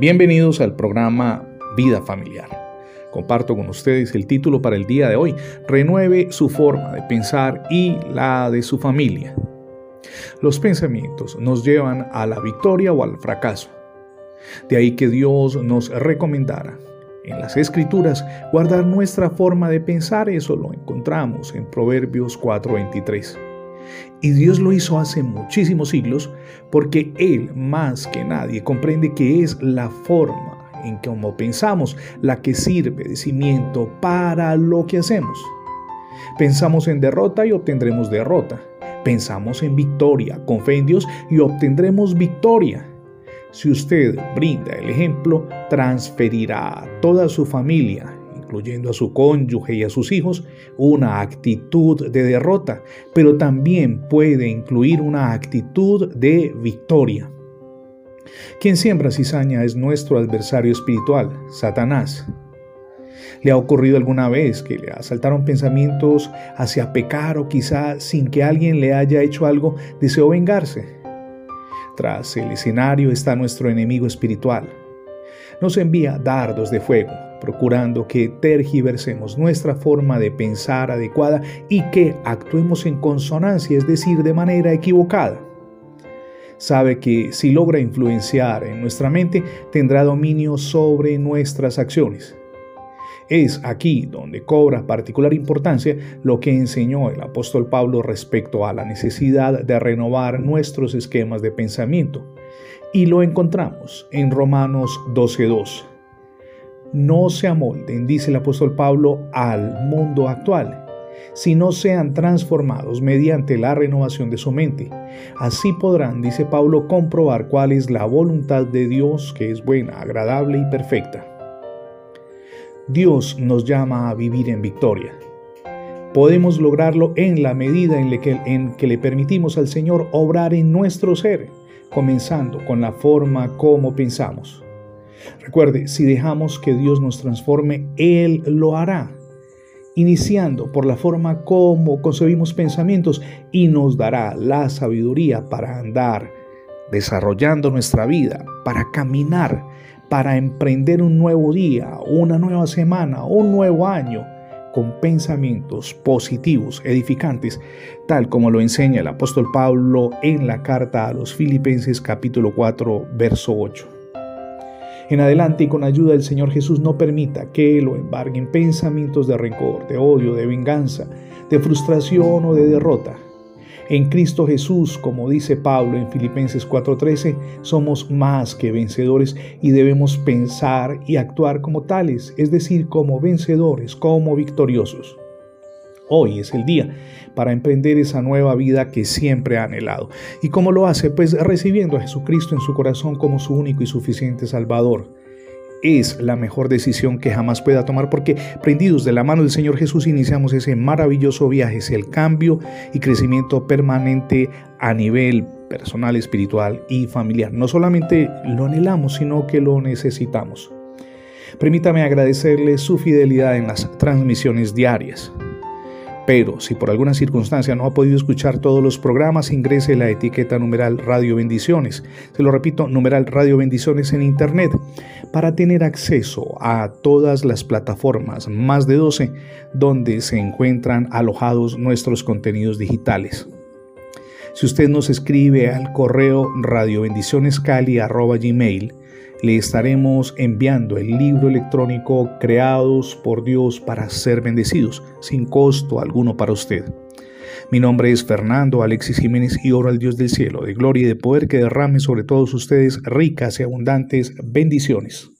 Bienvenidos al programa Vida Familiar. Comparto con ustedes el título para el día de hoy, Renueve su forma de pensar y la de su familia. Los pensamientos nos llevan a la victoria o al fracaso. De ahí que Dios nos recomendara en las escrituras guardar nuestra forma de pensar, eso lo encontramos en Proverbios 4:23. Y Dios lo hizo hace muchísimos siglos porque Él más que nadie comprende que es la forma en como pensamos la que sirve de cimiento para lo que hacemos. Pensamos en derrota y obtendremos derrota. Pensamos en victoria, con fe en Dios y obtendremos victoria. Si usted brinda el ejemplo, transferirá a toda su familia incluyendo a su cónyuge y a sus hijos, una actitud de derrota, pero también puede incluir una actitud de victoria. Quien siembra cizaña es nuestro adversario espiritual, Satanás. ¿Le ha ocurrido alguna vez que le asaltaron pensamientos hacia pecar o quizá sin que alguien le haya hecho algo deseó vengarse? Tras el escenario está nuestro enemigo espiritual. Nos envía dardos de fuego, procurando que tergiversemos nuestra forma de pensar adecuada y que actuemos en consonancia, es decir, de manera equivocada. Sabe que si logra influenciar en nuestra mente, tendrá dominio sobre nuestras acciones. Es aquí donde cobra particular importancia lo que enseñó el apóstol Pablo respecto a la necesidad de renovar nuestros esquemas de pensamiento. Y lo encontramos en Romanos 12.2 no se amolden, dice el apóstol Pablo, al mundo actual, sino sean transformados mediante la renovación de su mente. Así podrán, dice Pablo, comprobar cuál es la voluntad de Dios, que es buena, agradable y perfecta. Dios nos llama a vivir en victoria. Podemos lograrlo en la medida en, que, en que le permitimos al Señor obrar en nuestro ser, comenzando con la forma como pensamos. Recuerde, si dejamos que Dios nos transforme, Él lo hará, iniciando por la forma como concebimos pensamientos y nos dará la sabiduría para andar, desarrollando nuestra vida, para caminar, para emprender un nuevo día, una nueva semana, un nuevo año con pensamientos positivos, edificantes, tal como lo enseña el apóstol Pablo en la carta a los Filipenses capítulo 4, verso 8 en adelante y con ayuda del Señor Jesús no permita que lo embarguen pensamientos de rencor, de odio, de venganza, de frustración o de derrota. En Cristo Jesús, como dice Pablo en Filipenses 4:13, somos más que vencedores y debemos pensar y actuar como tales, es decir, como vencedores, como victoriosos. Hoy es el día para emprender esa nueva vida que siempre ha anhelado. ¿Y cómo lo hace? Pues recibiendo a Jesucristo en su corazón como su único y suficiente Salvador. Es la mejor decisión que jamás pueda tomar porque prendidos de la mano del Señor Jesús iniciamos ese maravilloso viaje, es el cambio y crecimiento permanente a nivel personal, espiritual y familiar. No solamente lo anhelamos, sino que lo necesitamos. Permítame agradecerle su fidelidad en las transmisiones diarias. Pero si por alguna circunstancia no ha podido escuchar todos los programas, ingrese la etiqueta numeral Radio Bendiciones. Se lo repito, numeral Radio Bendiciones en Internet para tener acceso a todas las plataformas, más de 12, donde se encuentran alojados nuestros contenidos digitales. Si usted nos escribe al correo radiobendicionescali.gmail, le estaremos enviando el libro electrónico Creados por Dios para ser bendecidos, sin costo alguno para usted. Mi nombre es Fernando Alexis Jiménez y oro al Dios del cielo, de gloria y de poder que derrame sobre todos ustedes ricas y abundantes bendiciones.